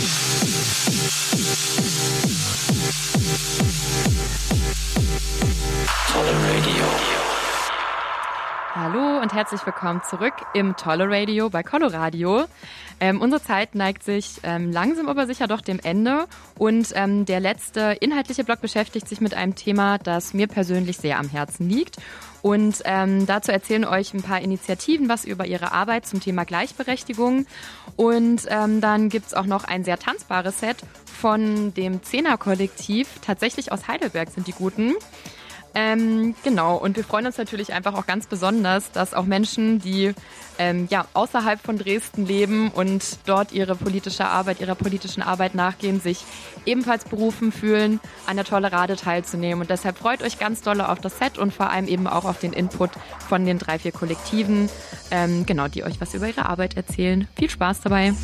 Thank you. Und herzlich willkommen zurück im Tolle Radio bei Coloradio. Ähm, unsere Zeit neigt sich ähm, langsam aber sicher doch dem Ende und ähm, der letzte inhaltliche Block beschäftigt sich mit einem Thema, das mir persönlich sehr am Herzen liegt. Und ähm, dazu erzählen euch ein paar Initiativen was über ihre Arbeit zum Thema Gleichberechtigung. Und ähm, dann gibt's auch noch ein sehr tanzbares Set von dem Zehner-Kollektiv. Tatsächlich aus Heidelberg sind die Guten. Ähm, genau, und wir freuen uns natürlich einfach auch ganz besonders, dass auch Menschen, die ähm, ja, außerhalb von Dresden leben und dort ihre politische Arbeit, ihrer politischen Arbeit nachgehen, sich ebenfalls berufen fühlen, an der Tolerade teilzunehmen. Und deshalb freut euch ganz doll auf das Set und vor allem eben auch auf den Input von den drei, vier Kollektiven, ähm, genau, die euch was über ihre Arbeit erzählen. Viel Spaß dabei.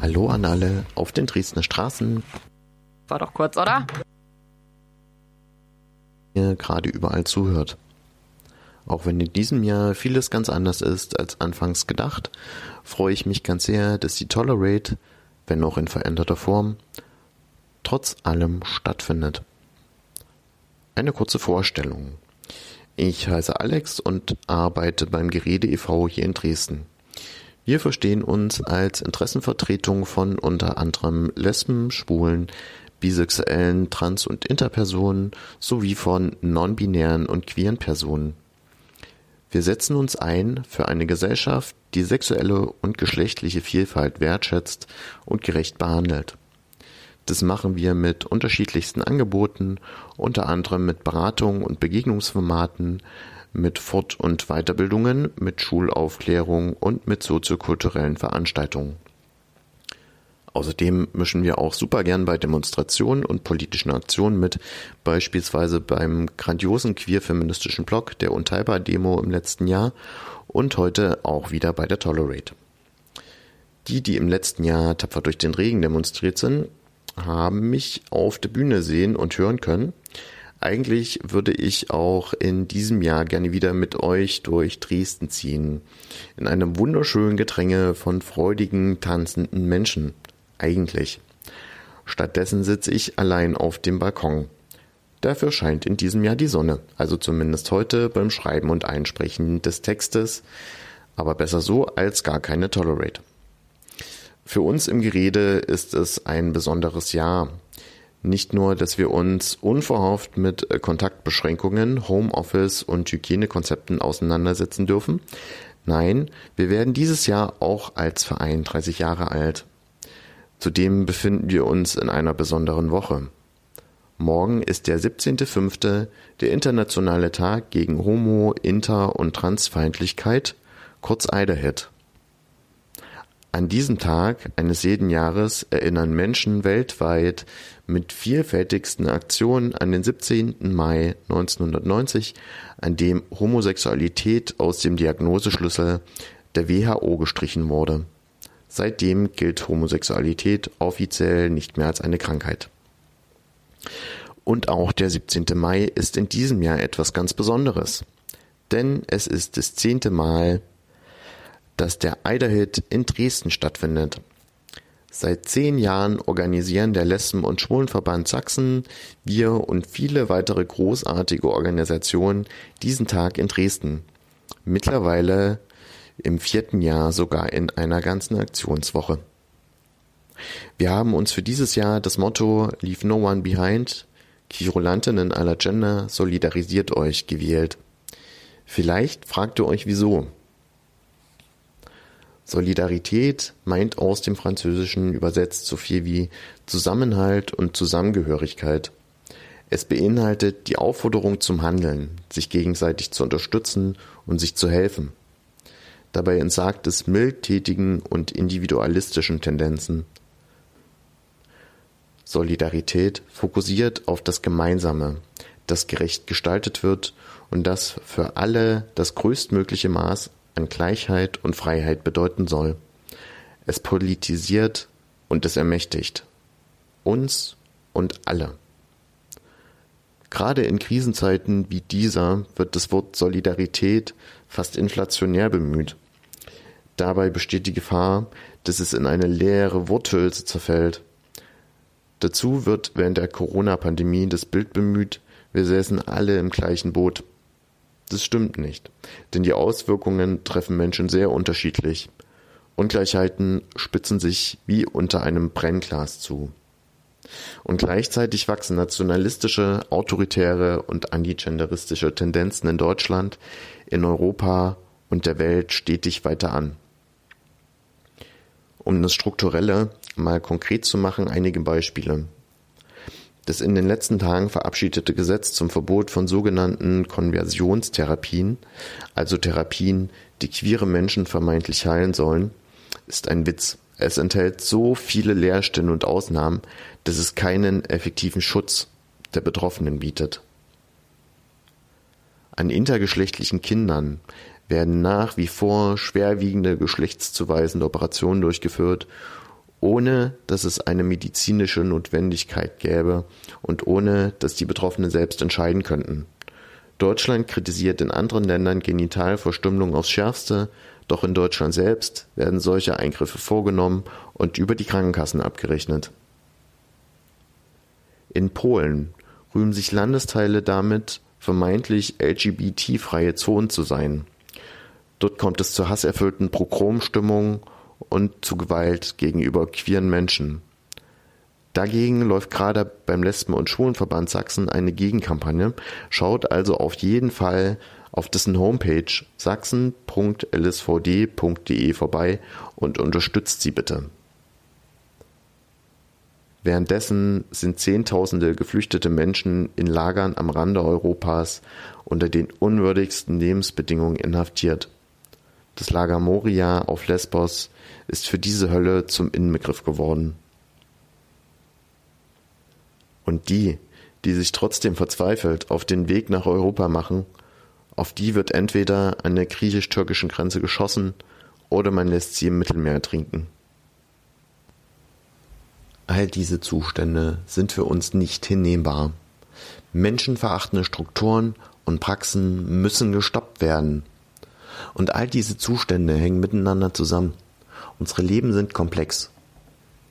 Hallo an alle auf den Dresdner Straßen. War doch kurz, oder? Ihr gerade überall zuhört. Auch wenn in diesem Jahr vieles ganz anders ist als anfangs gedacht, freue ich mich ganz sehr, dass die Tolerate, wenn auch in veränderter Form, trotz allem stattfindet. Eine kurze Vorstellung. Ich heiße Alex und arbeite beim Gerede e.V. hier in Dresden. Wir verstehen uns als Interessenvertretung von unter anderem Lesben, Schwulen, bisexuellen, trans- und interpersonen sowie von non-binären und queeren Personen. Wir setzen uns ein für eine Gesellschaft, die sexuelle und geschlechtliche Vielfalt wertschätzt und gerecht behandelt. Das machen wir mit unterschiedlichsten Angeboten, unter anderem mit Beratungen und Begegnungsformaten, mit Fort- und Weiterbildungen, mit Schulaufklärung und mit soziokulturellen Veranstaltungen. Außerdem mischen wir auch super gern bei Demonstrationen und politischen Aktionen mit, beispielsweise beim grandiosen queer-feministischen Blog der Unteilbar-Demo im letzten Jahr und heute auch wieder bei der Tolerate. Die, die im letzten Jahr tapfer durch den Regen demonstriert sind, haben mich auf der Bühne sehen und hören können. Eigentlich würde ich auch in diesem Jahr gerne wieder mit euch durch Dresden ziehen. In einem wunderschönen Gedränge von freudigen, tanzenden Menschen eigentlich. Stattdessen sitze ich allein auf dem Balkon. Dafür scheint in diesem Jahr die Sonne, also zumindest heute beim Schreiben und Einsprechen des Textes, aber besser so als gar keine Tolerate. Für uns im Gerede ist es ein besonderes Jahr. Nicht nur, dass wir uns unverhofft mit Kontaktbeschränkungen, Homeoffice und Hygienekonzepten auseinandersetzen dürfen. Nein, wir werden dieses Jahr auch als Verein 30 Jahre alt. Zudem befinden wir uns in einer besonderen Woche. Morgen ist der 17.05., der internationale Tag gegen Homo-, Inter- und Transfeindlichkeit, kurz IDAHIT. An diesem Tag eines jeden Jahres erinnern Menschen weltweit mit vielfältigsten Aktionen an den 17. Mai 1990, an dem Homosexualität aus dem Diagnoseschlüssel der WHO gestrichen wurde. Seitdem gilt Homosexualität offiziell nicht mehr als eine Krankheit. Und auch der 17. Mai ist in diesem Jahr etwas ganz Besonderes. Denn es ist das zehnte Mal, dass der Eiderhit in Dresden stattfindet. Seit zehn Jahren organisieren der Lesben- und Schwulenverband Sachsen, wir und viele weitere großartige Organisationen diesen Tag in Dresden. Mittlerweile im vierten Jahr sogar in einer ganzen Aktionswoche. Wir haben uns für dieses Jahr das Motto Leave No One Behind, Quirulantinnen aller Gender, solidarisiert euch gewählt. Vielleicht fragt ihr euch wieso. Solidarität meint aus dem Französischen übersetzt so viel wie Zusammenhalt und Zusammengehörigkeit. Es beinhaltet die Aufforderung zum Handeln, sich gegenseitig zu unterstützen und sich zu helfen. Dabei entsagt es mildtätigen und individualistischen Tendenzen. Solidarität fokussiert auf das Gemeinsame, das gerecht gestaltet wird und das für alle das größtmögliche Maß an Gleichheit und Freiheit bedeuten soll. Es politisiert und es ermächtigt. Uns und alle. Gerade in Krisenzeiten wie dieser wird das Wort Solidarität fast inflationär bemüht. Dabei besteht die Gefahr, dass es in eine leere Worthülse zerfällt. Dazu wird während der Corona-Pandemie das Bild bemüht, wir säßen alle im gleichen Boot. Das stimmt nicht, denn die Auswirkungen treffen Menschen sehr unterschiedlich. Ungleichheiten spitzen sich wie unter einem Brennglas zu. Und gleichzeitig wachsen nationalistische, autoritäre und antigenderistische Tendenzen in Deutschland, in Europa und der Welt stetig weiter an. Um das Strukturelle mal konkret zu machen, einige Beispiele. Das in den letzten Tagen verabschiedete Gesetz zum Verbot von sogenannten Konversionstherapien, also Therapien, die queere Menschen vermeintlich heilen sollen, ist ein Witz. Es enthält so viele Leerstellen und Ausnahmen, dass es keinen effektiven Schutz der Betroffenen bietet. An intergeschlechtlichen Kindern werden nach wie vor schwerwiegende geschlechtszuweisende Operationen durchgeführt, ohne dass es eine medizinische Notwendigkeit gäbe und ohne dass die Betroffenen selbst entscheiden könnten. Deutschland kritisiert in anderen Ländern Genitalverstümmelung aufs Schärfste, doch in Deutschland selbst werden solche Eingriffe vorgenommen und über die Krankenkassen abgerechnet. In Polen rühmen sich Landesteile damit, vermeintlich LGBT-freie Zonen zu sein. Dort kommt es zu hasserfüllten Pogromstimmungen und zu Gewalt gegenüber queeren Menschen. Dagegen läuft gerade beim Lesben- und Schwulenverband Sachsen eine Gegenkampagne. Schaut also auf jeden Fall auf dessen Homepage sachsen.lsvd.de vorbei und unterstützt sie bitte. Währenddessen sind Zehntausende geflüchtete Menschen in Lagern am Rande Europas unter den unwürdigsten Lebensbedingungen inhaftiert. Das Lager Moria auf Lesbos ist für diese Hölle zum Inbegriff geworden. Und die, die sich trotzdem verzweifelt auf den Weg nach Europa machen, auf die wird entweder an der griechisch-türkischen Grenze geschossen oder man lässt sie im Mittelmeer trinken. All diese Zustände sind für uns nicht hinnehmbar. Menschenverachtende Strukturen und Praxen müssen gestoppt werden. Und all diese Zustände hängen miteinander zusammen. Unsere Leben sind komplex.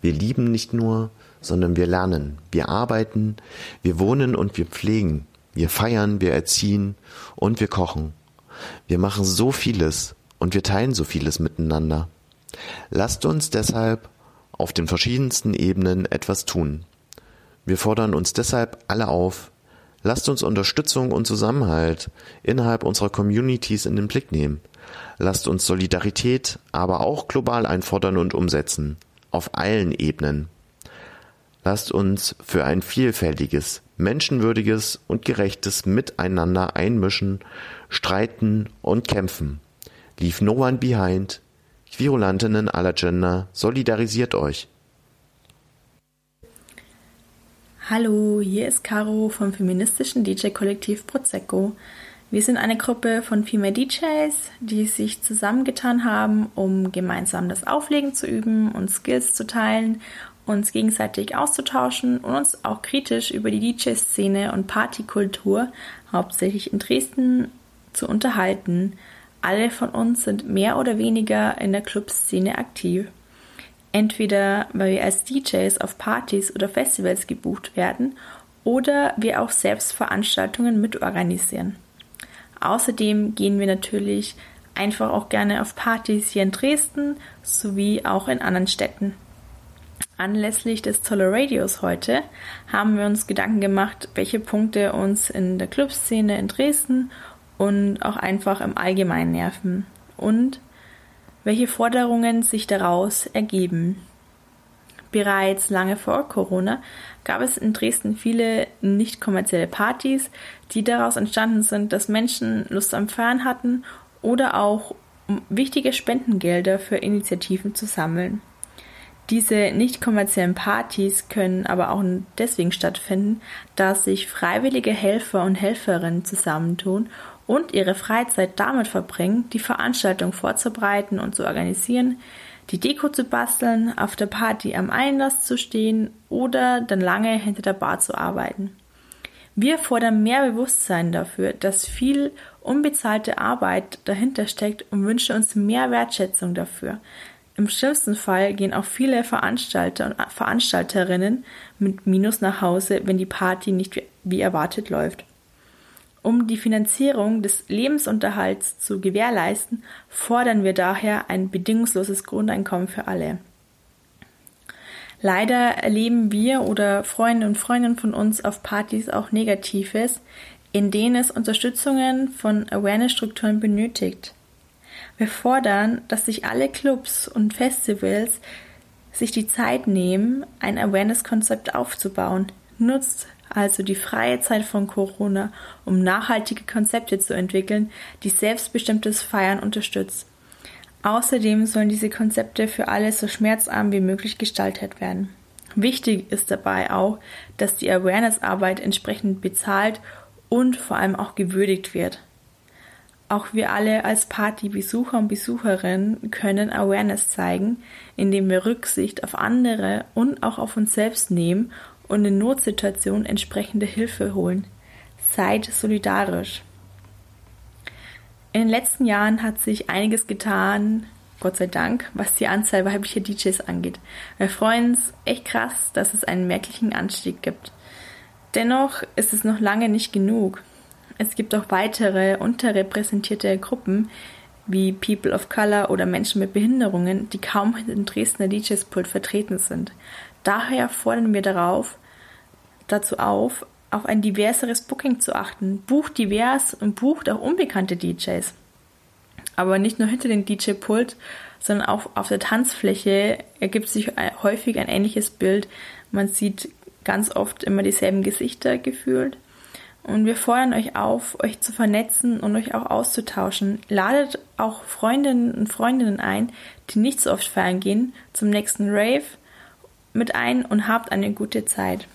Wir lieben nicht nur, sondern wir lernen, wir arbeiten, wir wohnen und wir pflegen, wir feiern, wir erziehen und wir kochen. Wir machen so vieles und wir teilen so vieles miteinander. Lasst uns deshalb auf den verschiedensten Ebenen etwas tun. Wir fordern uns deshalb alle auf, lasst uns Unterstützung und Zusammenhalt innerhalb unserer Communities in den Blick nehmen. Lasst uns Solidarität aber auch global einfordern und umsetzen, auf allen Ebenen. Lasst uns für ein vielfältiges, menschenwürdiges und gerechtes Miteinander einmischen, streiten und kämpfen. Leave no one behind. Querulantinnen aller Gender, solidarisiert euch. Hallo, hier ist Caro vom feministischen DJ-Kollektiv Prosecco. Wir sind eine Gruppe von Female DJs, die sich zusammengetan haben, um gemeinsam das Auflegen zu üben und Skills zu teilen uns gegenseitig auszutauschen und uns auch kritisch über die DJ-Szene und Partykultur, hauptsächlich in Dresden, zu unterhalten. Alle von uns sind mehr oder weniger in der Clubszene aktiv. Entweder weil wir als DJs auf Partys oder Festivals gebucht werden oder wir auch selbst Veranstaltungen mitorganisieren. Außerdem gehen wir natürlich einfach auch gerne auf Partys hier in Dresden sowie auch in anderen Städten. Anlässlich des Toleradios heute haben wir uns Gedanken gemacht, welche Punkte uns in der Clubszene in Dresden und auch einfach im Allgemeinen nerven und welche Forderungen sich daraus ergeben. Bereits lange vor Corona gab es in Dresden viele nicht kommerzielle Partys, die daraus entstanden sind, dass Menschen Lust am Feiern hatten oder auch um wichtige Spendengelder für Initiativen zu sammeln. Diese nicht kommerziellen Partys können aber auch deswegen stattfinden, da sich freiwillige Helfer und Helferinnen zusammentun und ihre Freizeit damit verbringen, die Veranstaltung vorzubereiten und zu organisieren, die Deko zu basteln, auf der Party am Einlass zu stehen oder dann lange hinter der Bar zu arbeiten. Wir fordern mehr Bewusstsein dafür, dass viel unbezahlte Arbeit dahinter steckt und wünschen uns mehr Wertschätzung dafür. Im schlimmsten Fall gehen auch viele Veranstalter und Veranstalterinnen mit Minus nach Hause, wenn die Party nicht wie erwartet läuft. Um die Finanzierung des Lebensunterhalts zu gewährleisten, fordern wir daher ein bedingungsloses Grundeinkommen für alle. Leider erleben wir oder Freunde und Freundinnen von uns auf Partys auch Negatives, in denen es Unterstützungen von Awareness-Strukturen benötigt. Wir fordern, dass sich alle Clubs und Festivals sich die Zeit nehmen, ein Awareness-Konzept aufzubauen. Nutzt also die freie Zeit von Corona, um nachhaltige Konzepte zu entwickeln, die selbstbestimmtes Feiern unterstützt. Außerdem sollen diese Konzepte für alle so schmerzarm wie möglich gestaltet werden. Wichtig ist dabei auch, dass die Awareness-Arbeit entsprechend bezahlt und vor allem auch gewürdigt wird. Auch wir alle als Partybesucher und Besucherinnen können Awareness zeigen, indem wir Rücksicht auf andere und auch auf uns selbst nehmen und in Notsituationen entsprechende Hilfe holen. Seid solidarisch. In den letzten Jahren hat sich einiges getan, Gott sei Dank, was die Anzahl weiblicher DJs angeht. Wir freuen uns echt krass, dass es einen merklichen Anstieg gibt. Dennoch ist es noch lange nicht genug. Es gibt auch weitere unterrepräsentierte Gruppen wie People of Color oder Menschen mit Behinderungen, die kaum in Dresdner DJs Pult vertreten sind. Daher fordern wir darauf, dazu auf, auf ein diverseres Booking zu achten. Bucht divers und bucht auch unbekannte DJs. Aber nicht nur hinter dem DJ-Pult, sondern auch auf der Tanzfläche ergibt sich häufig ein ähnliches Bild. Man sieht ganz oft immer dieselben Gesichter gefühlt. Und wir fordern euch auf, euch zu vernetzen und euch auch auszutauschen. Ladet auch Freundinnen und Freundinnen ein, die nicht so oft feiern gehen, zum nächsten Rave mit ein und habt eine gute Zeit.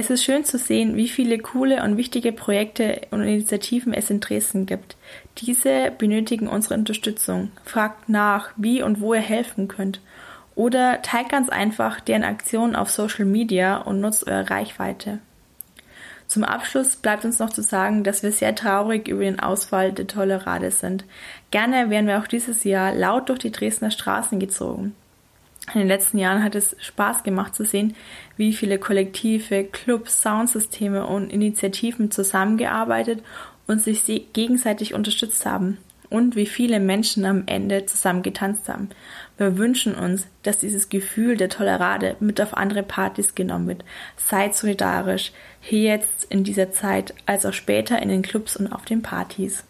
Es ist schön zu sehen, wie viele coole und wichtige Projekte und Initiativen es in Dresden gibt. Diese benötigen unsere Unterstützung. Fragt nach, wie und wo ihr helfen könnt. Oder teilt ganz einfach deren Aktionen auf Social Media und nutzt eure Reichweite. Zum Abschluss bleibt uns noch zu sagen, dass wir sehr traurig über den Ausfall der Tolerade sind. Gerne wären wir auch dieses Jahr laut durch die Dresdner Straßen gezogen. In den letzten Jahren hat es Spaß gemacht zu sehen, wie viele Kollektive, Clubs, Soundsysteme und Initiativen zusammengearbeitet und sich gegenseitig unterstützt haben und wie viele Menschen am Ende zusammen getanzt haben. Wir wünschen uns, dass dieses Gefühl der Tolerade mit auf andere Partys genommen wird. Seid solidarisch, hier jetzt in dieser Zeit, als auch später in den Clubs und auf den Partys.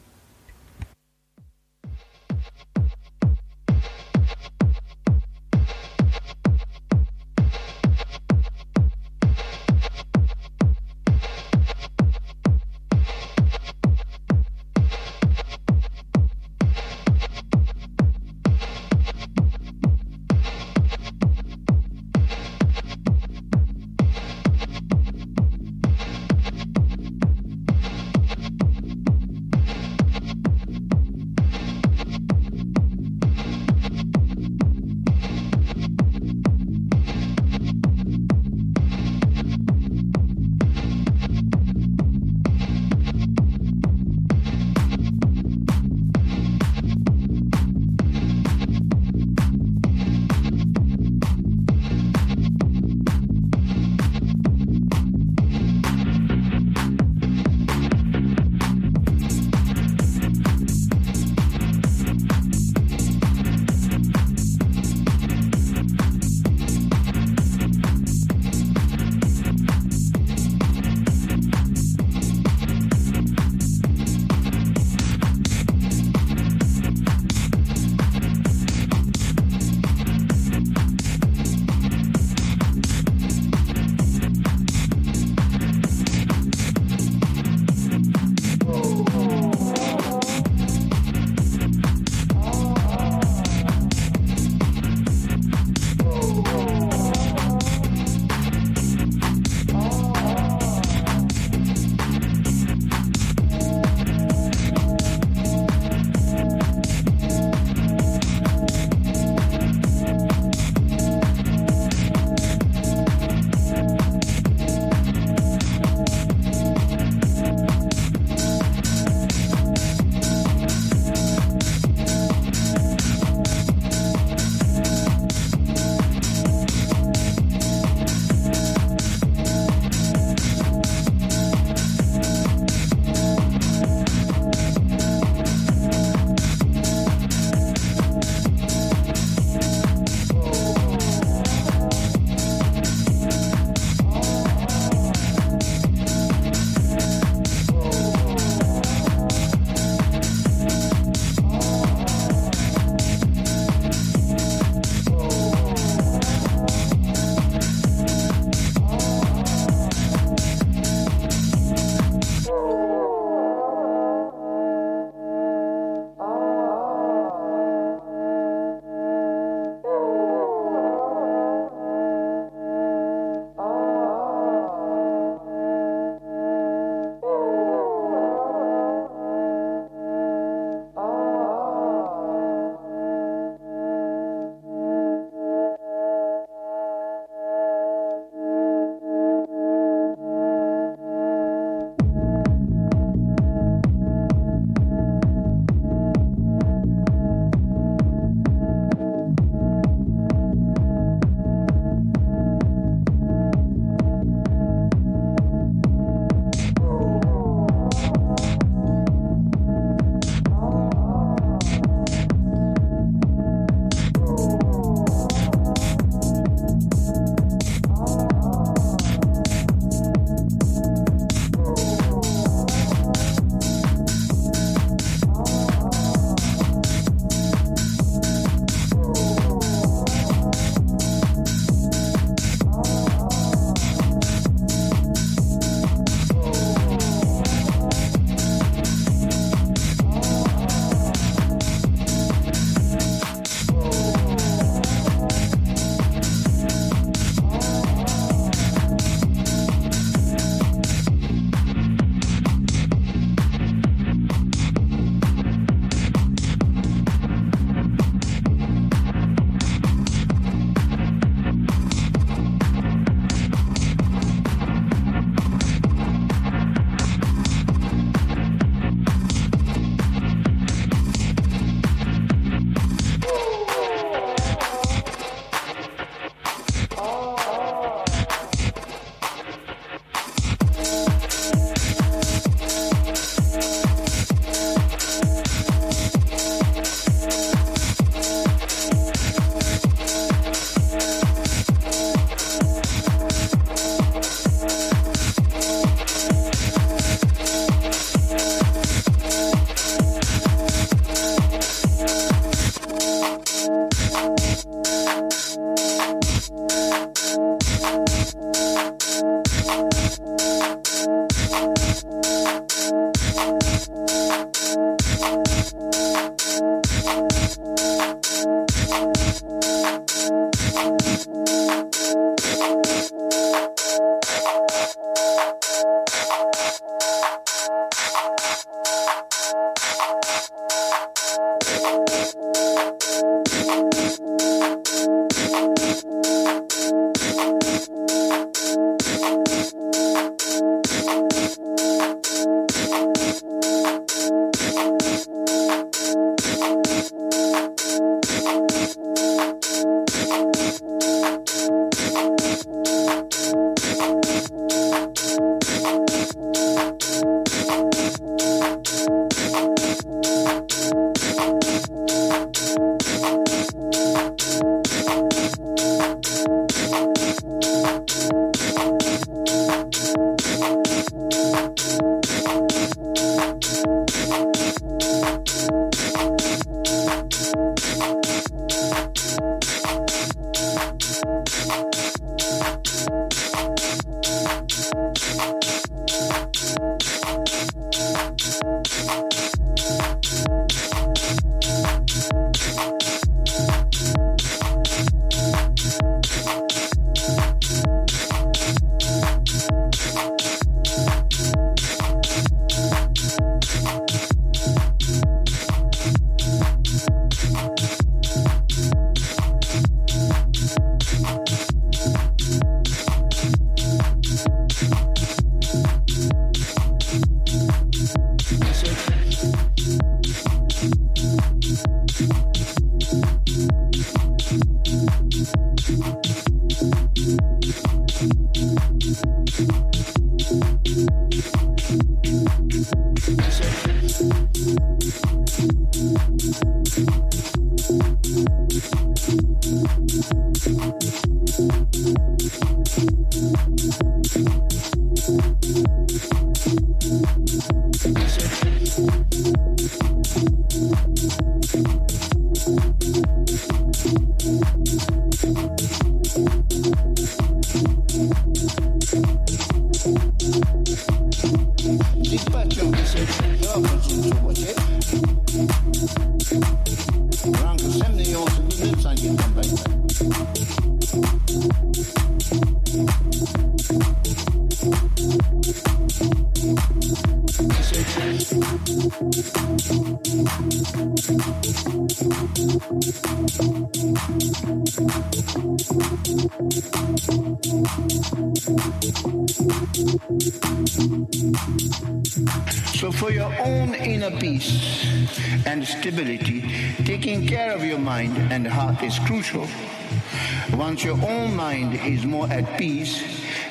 More at peace,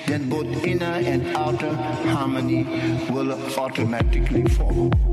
then both inner and outer harmony will automatically follow.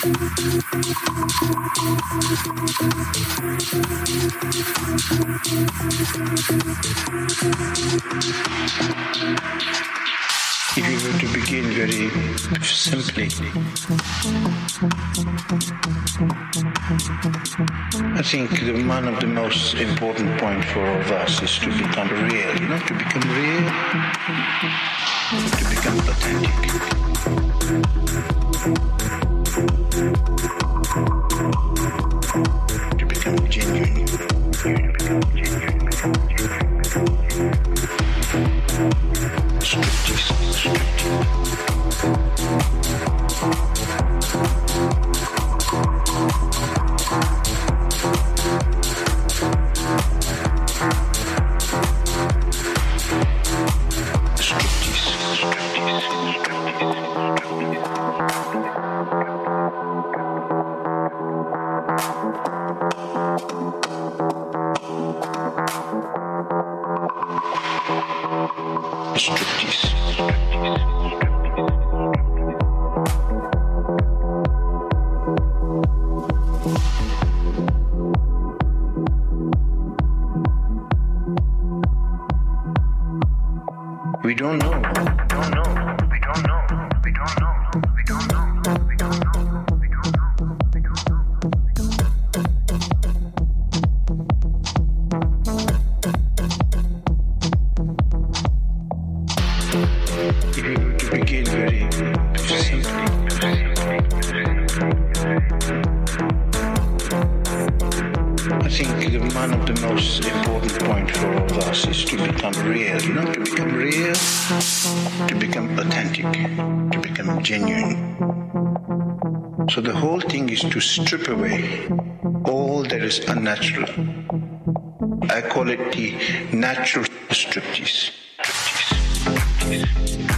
If you were to begin very simply, I think the, one of the most important point for all of us is to become real, you know, to become real, to become authentic. To I think one of the most important points for all of us is to become real, know, to become real, to become authentic, to become genuine. So the whole thing is to strip away all that is unnatural. I call it the natural striptease. Striptease.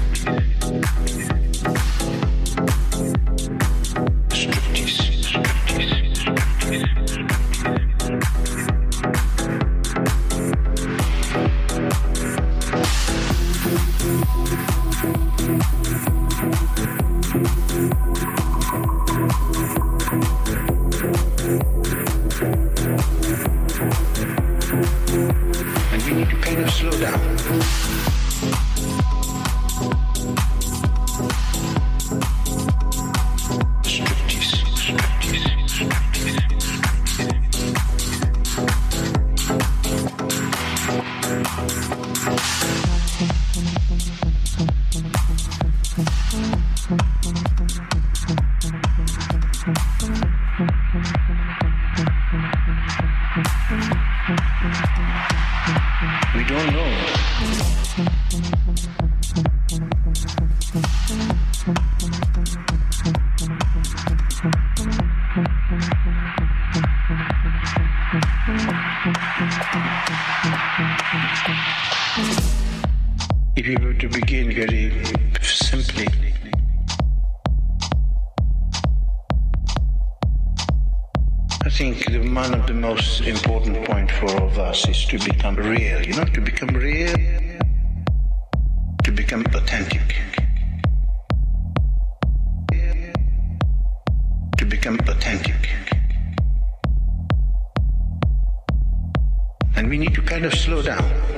And we need to kind of slow down.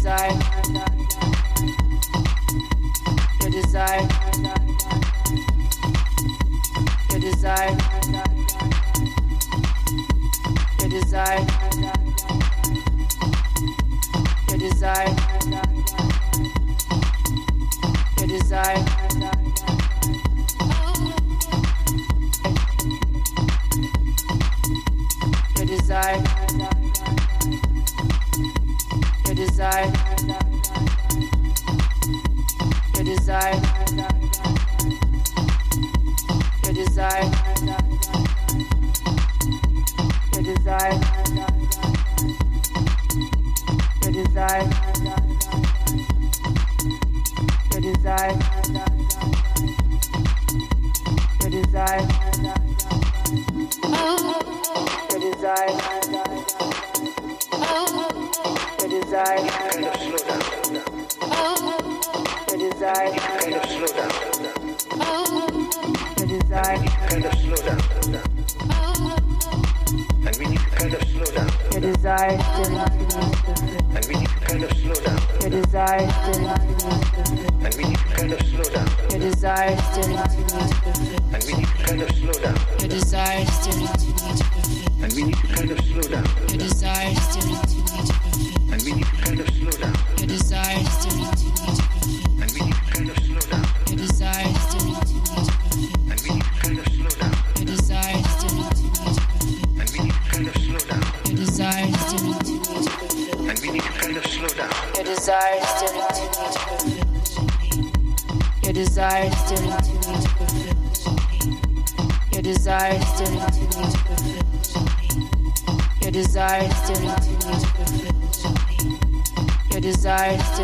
side.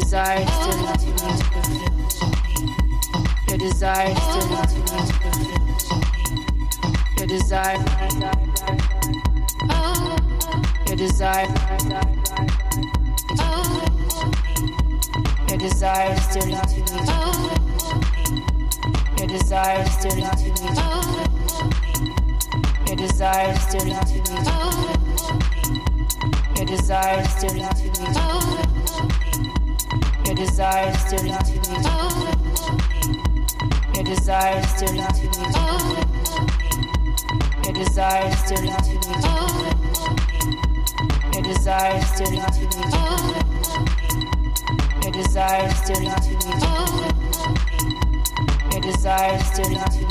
desire still is to feel to. Your desire still is to feel to. Your desire, your desire, your desire still is to feel to. Your desire still is to feel to. Your desire still is to feel to. Your desire still is to feel to. Your desire is still into me. Your desire is still into me. Your desire is still into me. Your desire is still into me. Your desire is still into me. Your desire is still into me.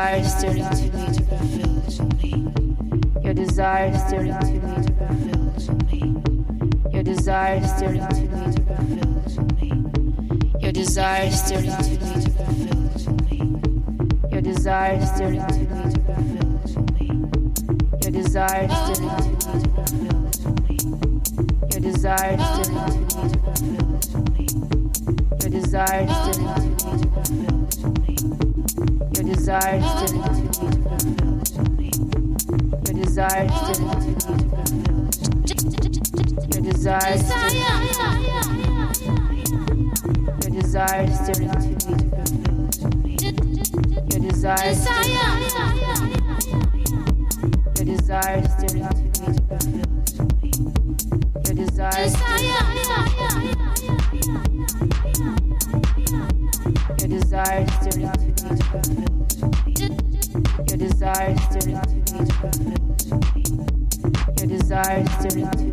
desire stirring to me to be fulfill to me. Your desire stirring to me to fulfill to me. Your desire stirring to me to fulfill to me. Your desire stirring to me to fulfill to me. Your desire stirring to me to fulfill to me. Your desires stirring to me to fulfill to me. Your desire stirring to me to fulfill to me. Your desires stirring to me to fulfill to me desire is didn't to me to fulfill is only. Your desires is didn't to me to fulfill is only. Your desire is Your desires is didn't to me to fulfill is only. Your desires is Your desire to me to fulfill is only. Your desires is Your desire is didn't your desire is to. Your desire is.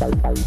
Bye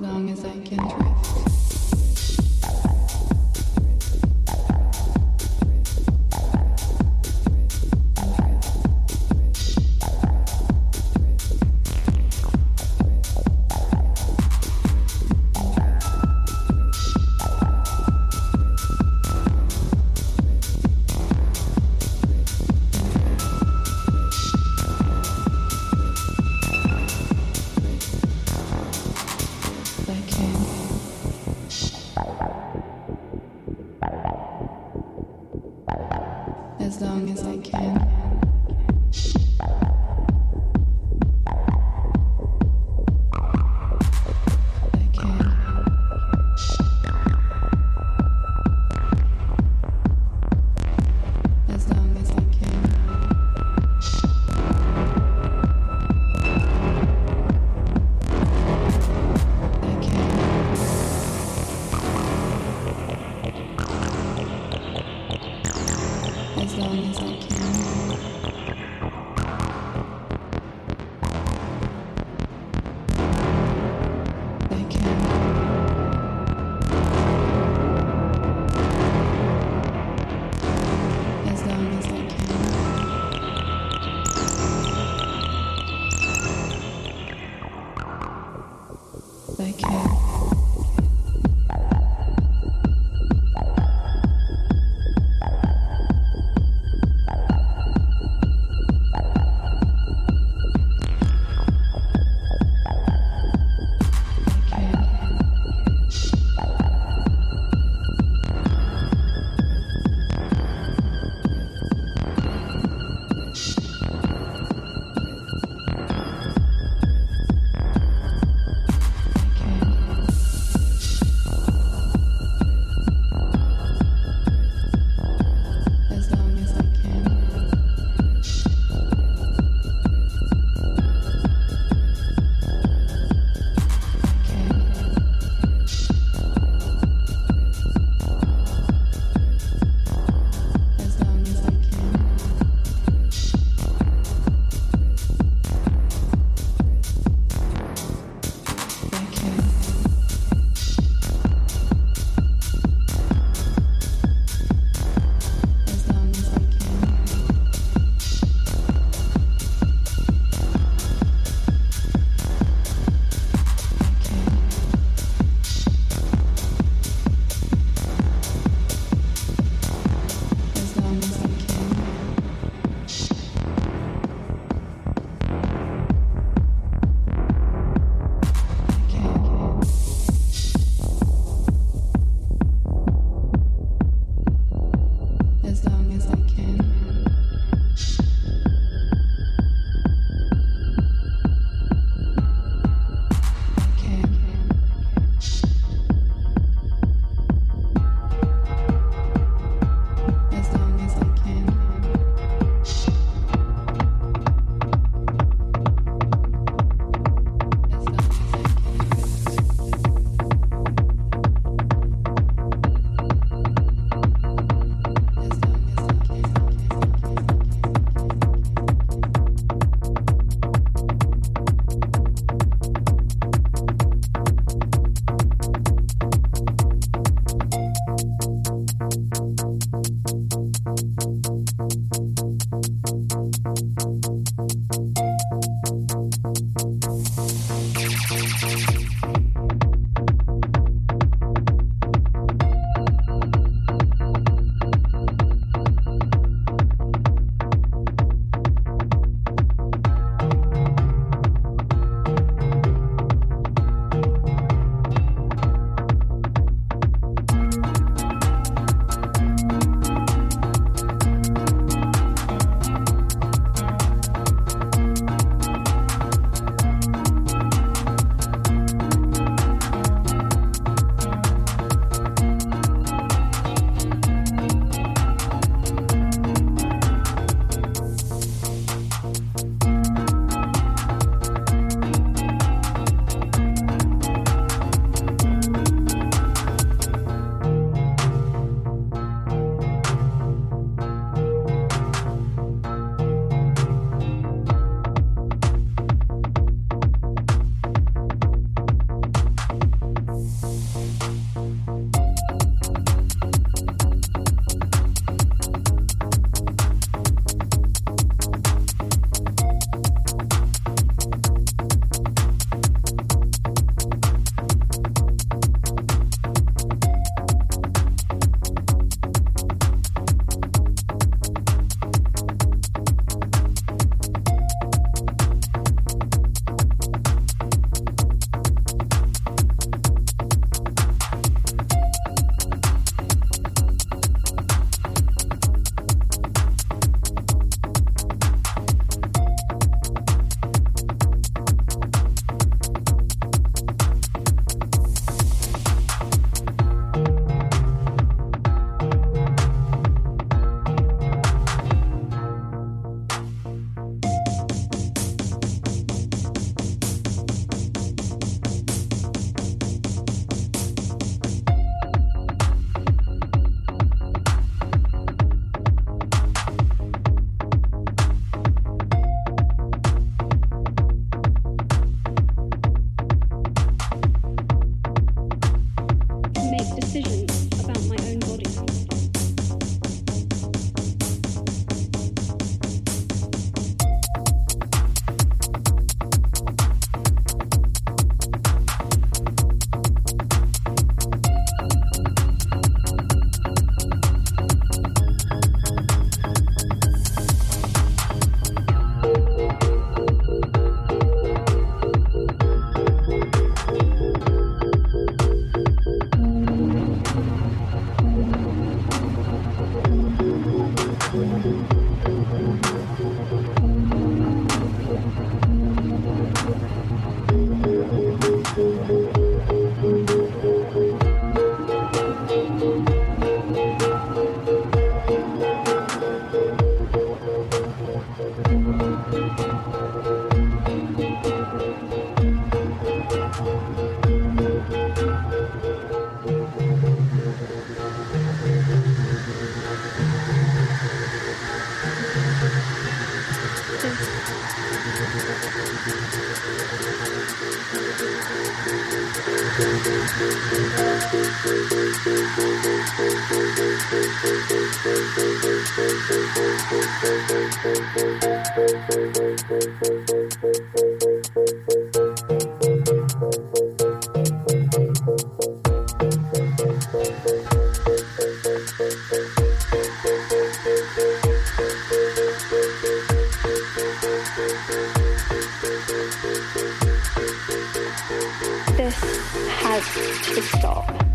long as I can. Hallo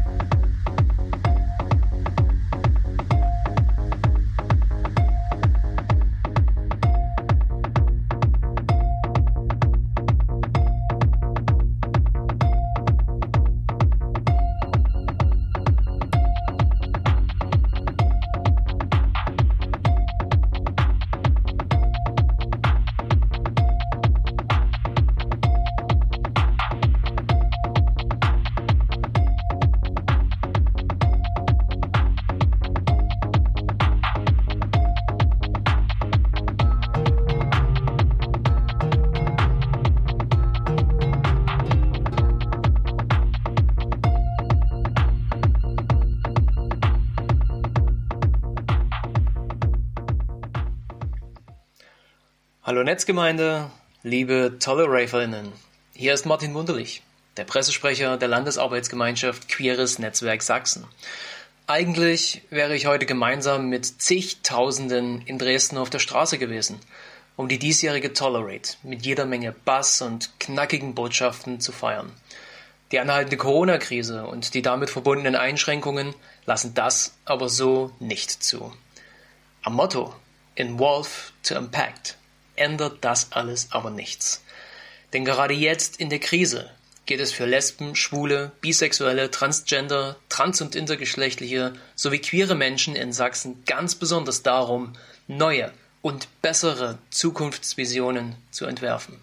Netzgemeinde, liebe tolle RaverInnen. Hier ist Martin Wunderlich, der Pressesprecher der Landesarbeitsgemeinschaft Queeres Netzwerk Sachsen. Eigentlich wäre ich heute gemeinsam mit zigtausenden in Dresden auf der Straße gewesen, um die diesjährige Tolerate mit jeder Menge Bass und knackigen Botschaften zu feiern. Die anhaltende Corona-Krise und die damit verbundenen Einschränkungen lassen das aber so nicht zu. Am Motto In Wolf to Impact ändert das alles aber nichts. Denn gerade jetzt in der Krise geht es für Lesben, Schwule, Bisexuelle, Transgender, Trans- und Intergeschlechtliche sowie queere Menschen in Sachsen ganz besonders darum, neue und bessere Zukunftsvisionen zu entwerfen.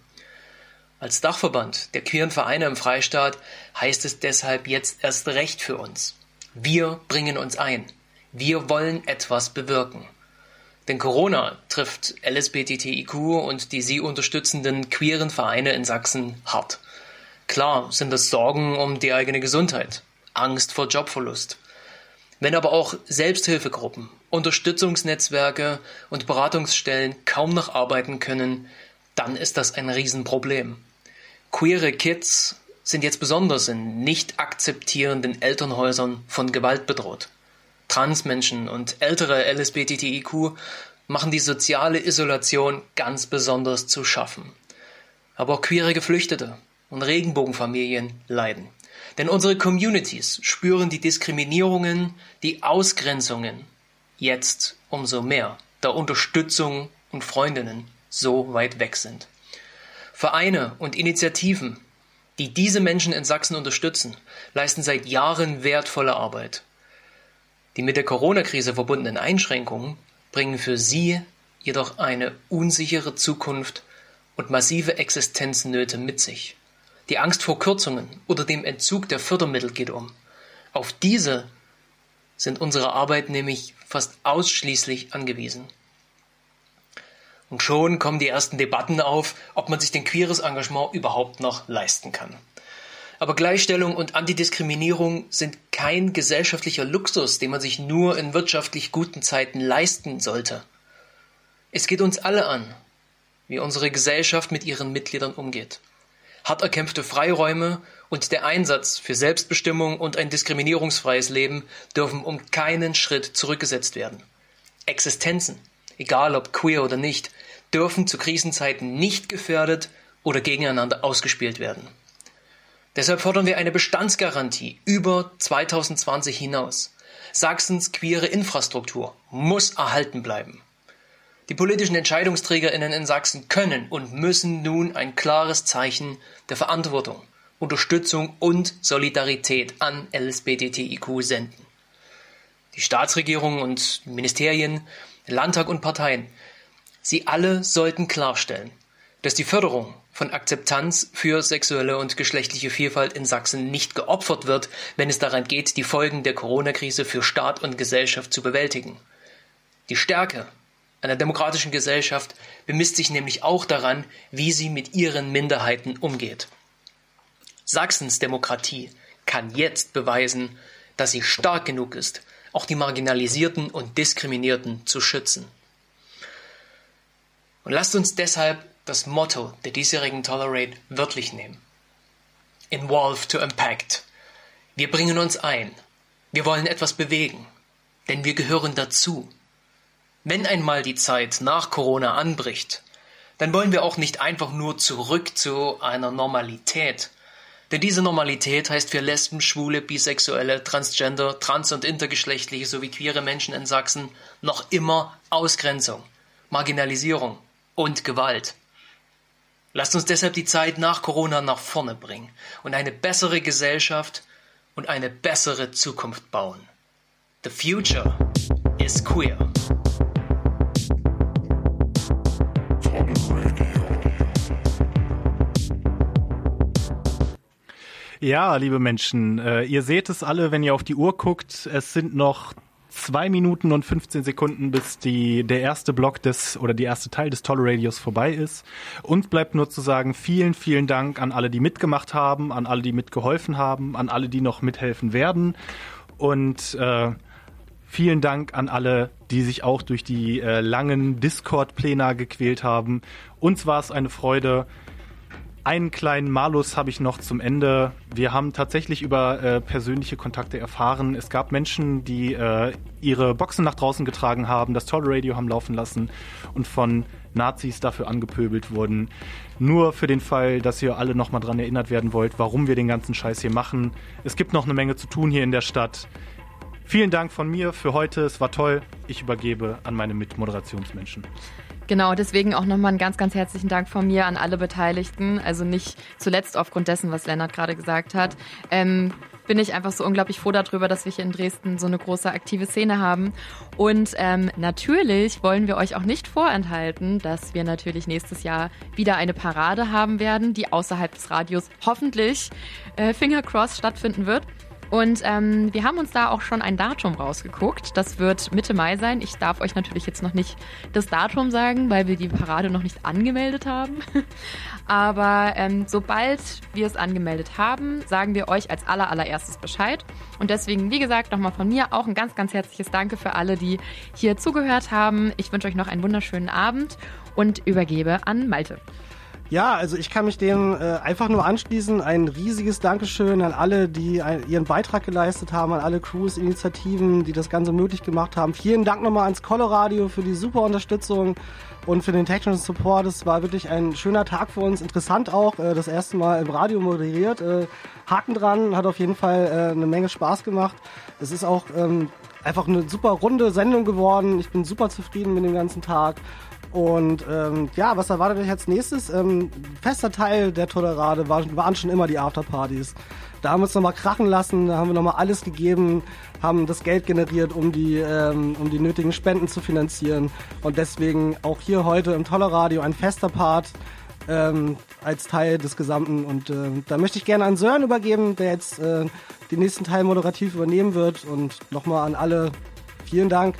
Als Dachverband der queeren Vereine im Freistaat heißt es deshalb jetzt erst recht für uns. Wir bringen uns ein. Wir wollen etwas bewirken. Denn Corona trifft LSBTTIQ und die sie unterstützenden queeren Vereine in Sachsen hart. Klar sind das Sorgen um die eigene Gesundheit, Angst vor Jobverlust. Wenn aber auch Selbsthilfegruppen, Unterstützungsnetzwerke und Beratungsstellen kaum noch arbeiten können, dann ist das ein Riesenproblem. Queere Kids sind jetzt besonders in nicht akzeptierenden Elternhäusern von Gewalt bedroht. Transmenschen und ältere LSBTTIQ machen die soziale Isolation ganz besonders zu schaffen. Aber auch queere Geflüchtete und Regenbogenfamilien leiden. Denn unsere Communities spüren die Diskriminierungen, die Ausgrenzungen jetzt umso mehr, da Unterstützung und Freundinnen so weit weg sind. Vereine und Initiativen, die diese Menschen in Sachsen unterstützen, leisten seit Jahren wertvolle Arbeit. Die mit der Corona-Krise verbundenen Einschränkungen bringen für sie jedoch eine unsichere Zukunft und massive Existenznöte mit sich. Die Angst vor Kürzungen oder dem Entzug der Fördermittel geht um. Auf diese sind unsere Arbeit nämlich fast ausschließlich angewiesen. Und schon kommen die ersten Debatten auf, ob man sich den queeres Engagement überhaupt noch leisten kann. Aber Gleichstellung und Antidiskriminierung sind kein gesellschaftlicher Luxus, den man sich nur in wirtschaftlich guten Zeiten leisten sollte. Es geht uns alle an, wie unsere Gesellschaft mit ihren Mitgliedern umgeht. Hart erkämpfte Freiräume und der Einsatz für Selbstbestimmung und ein diskriminierungsfreies Leben dürfen um keinen Schritt zurückgesetzt werden. Existenzen, egal ob queer oder nicht, dürfen zu Krisenzeiten nicht gefährdet oder gegeneinander ausgespielt werden. Deshalb fordern wir eine Bestandsgarantie über 2020 hinaus. Sachsens queere Infrastruktur muss erhalten bleiben. Die politischen Entscheidungsträgerinnen in Sachsen können und müssen nun ein klares Zeichen der Verantwortung, Unterstützung und Solidarität an LSBTTIQ senden. Die Staatsregierung und Ministerien, Landtag und Parteien, sie alle sollten klarstellen, dass die Förderung von Akzeptanz für sexuelle und geschlechtliche Vielfalt in Sachsen nicht geopfert wird, wenn es daran geht, die Folgen der Corona-Krise für Staat und Gesellschaft zu bewältigen. Die Stärke einer demokratischen Gesellschaft bemisst sich nämlich auch daran, wie sie mit ihren Minderheiten umgeht. Sachsens Demokratie kann jetzt beweisen, dass sie stark genug ist, auch die Marginalisierten und Diskriminierten zu schützen. Und lasst uns deshalb das Motto der diesjährigen Tolerate wörtlich nehmen. Involve to Impact. Wir bringen uns ein. Wir wollen etwas bewegen. Denn wir gehören dazu. Wenn einmal die Zeit nach Corona anbricht, dann wollen wir auch nicht einfach nur zurück zu einer Normalität. Denn diese Normalität heißt für Lesben, Schwule, Bisexuelle, Transgender, Trans- und Intergeschlechtliche sowie queere Menschen in Sachsen noch immer Ausgrenzung, Marginalisierung und Gewalt. Lasst uns deshalb die Zeit nach Corona nach vorne bringen und eine bessere Gesellschaft und eine bessere Zukunft bauen. The future is queer. Ja, liebe Menschen, äh, ihr seht es alle, wenn ihr auf die Uhr guckt. Es sind noch zwei Minuten und 15 Sekunden, bis die, der erste Block des oder die erste Teil des Toleradios vorbei ist. Uns bleibt nur zu sagen, vielen, vielen Dank an alle, die mitgemacht haben, an alle, die mitgeholfen haben, an alle, die noch mithelfen werden. Und äh, vielen Dank an alle, die sich auch durch die äh, langen Discord-Pläne gequält haben. Uns war es eine Freude. Einen kleinen Malus habe ich noch zum Ende. Wir haben tatsächlich über äh, persönliche Kontakte erfahren. Es gab Menschen, die äh, ihre Boxen nach draußen getragen haben, das Toll Radio haben laufen lassen und von Nazis dafür angepöbelt wurden. Nur für den Fall, dass ihr alle nochmal dran erinnert werden wollt, warum wir den ganzen Scheiß hier machen. Es gibt noch eine Menge zu tun hier in der Stadt. Vielen Dank von mir für heute. Es war toll. Ich übergebe an meine Mitmoderationsmenschen. Genau, deswegen auch nochmal einen ganz, ganz herzlichen Dank von mir an alle Beteiligten. Also nicht zuletzt aufgrund dessen, was Lennart gerade gesagt hat. Ähm, bin ich einfach so unglaublich froh darüber, dass wir hier in Dresden so eine große aktive Szene haben. Und ähm, natürlich wollen wir euch auch nicht vorenthalten, dass wir natürlich nächstes Jahr wieder eine Parade haben werden, die außerhalb des Radios hoffentlich äh, Fingercross stattfinden wird. Und ähm, wir haben uns da auch schon ein Datum rausgeguckt. Das wird Mitte Mai sein. Ich darf euch natürlich jetzt noch nicht das Datum sagen, weil wir die Parade noch nicht angemeldet haben. Aber ähm, sobald wir es angemeldet haben, sagen wir euch als aller allererstes Bescheid. Und deswegen, wie gesagt, nochmal von mir auch ein ganz, ganz herzliches Danke für alle, die hier zugehört haben. Ich wünsche euch noch einen wunderschönen Abend und übergebe an Malte. Ja, also ich kann mich dem äh, einfach nur anschließen. Ein riesiges Dankeschön an alle, die ein, ihren Beitrag geleistet haben, an alle Crews, Initiativen, die das Ganze möglich gemacht haben. Vielen Dank nochmal ans Coloradio für die super Unterstützung und für den technischen Support. Es war wirklich ein schöner Tag für uns. Interessant auch, äh, das erste Mal im Radio moderiert. Äh, Haken dran, hat auf jeden Fall äh, eine Menge Spaß gemacht. Es ist auch ähm, einfach eine super runde Sendung geworden. Ich bin super zufrieden mit dem ganzen Tag. Und ähm, ja, was erwartet euch als nächstes? Ähm, fester Teil der Tolerade war, waren schon immer die Afterpartys. Da haben wir uns nochmal krachen lassen, da haben wir nochmal alles gegeben, haben das Geld generiert, um die, ähm, um die nötigen Spenden zu finanzieren. Und deswegen auch hier heute im Tolleradio ein fester Part ähm, als Teil des Gesamten. Und äh, da möchte ich gerne an Sören übergeben, der jetzt äh, den nächsten Teil moderativ übernehmen wird. Und nochmal an alle vielen Dank.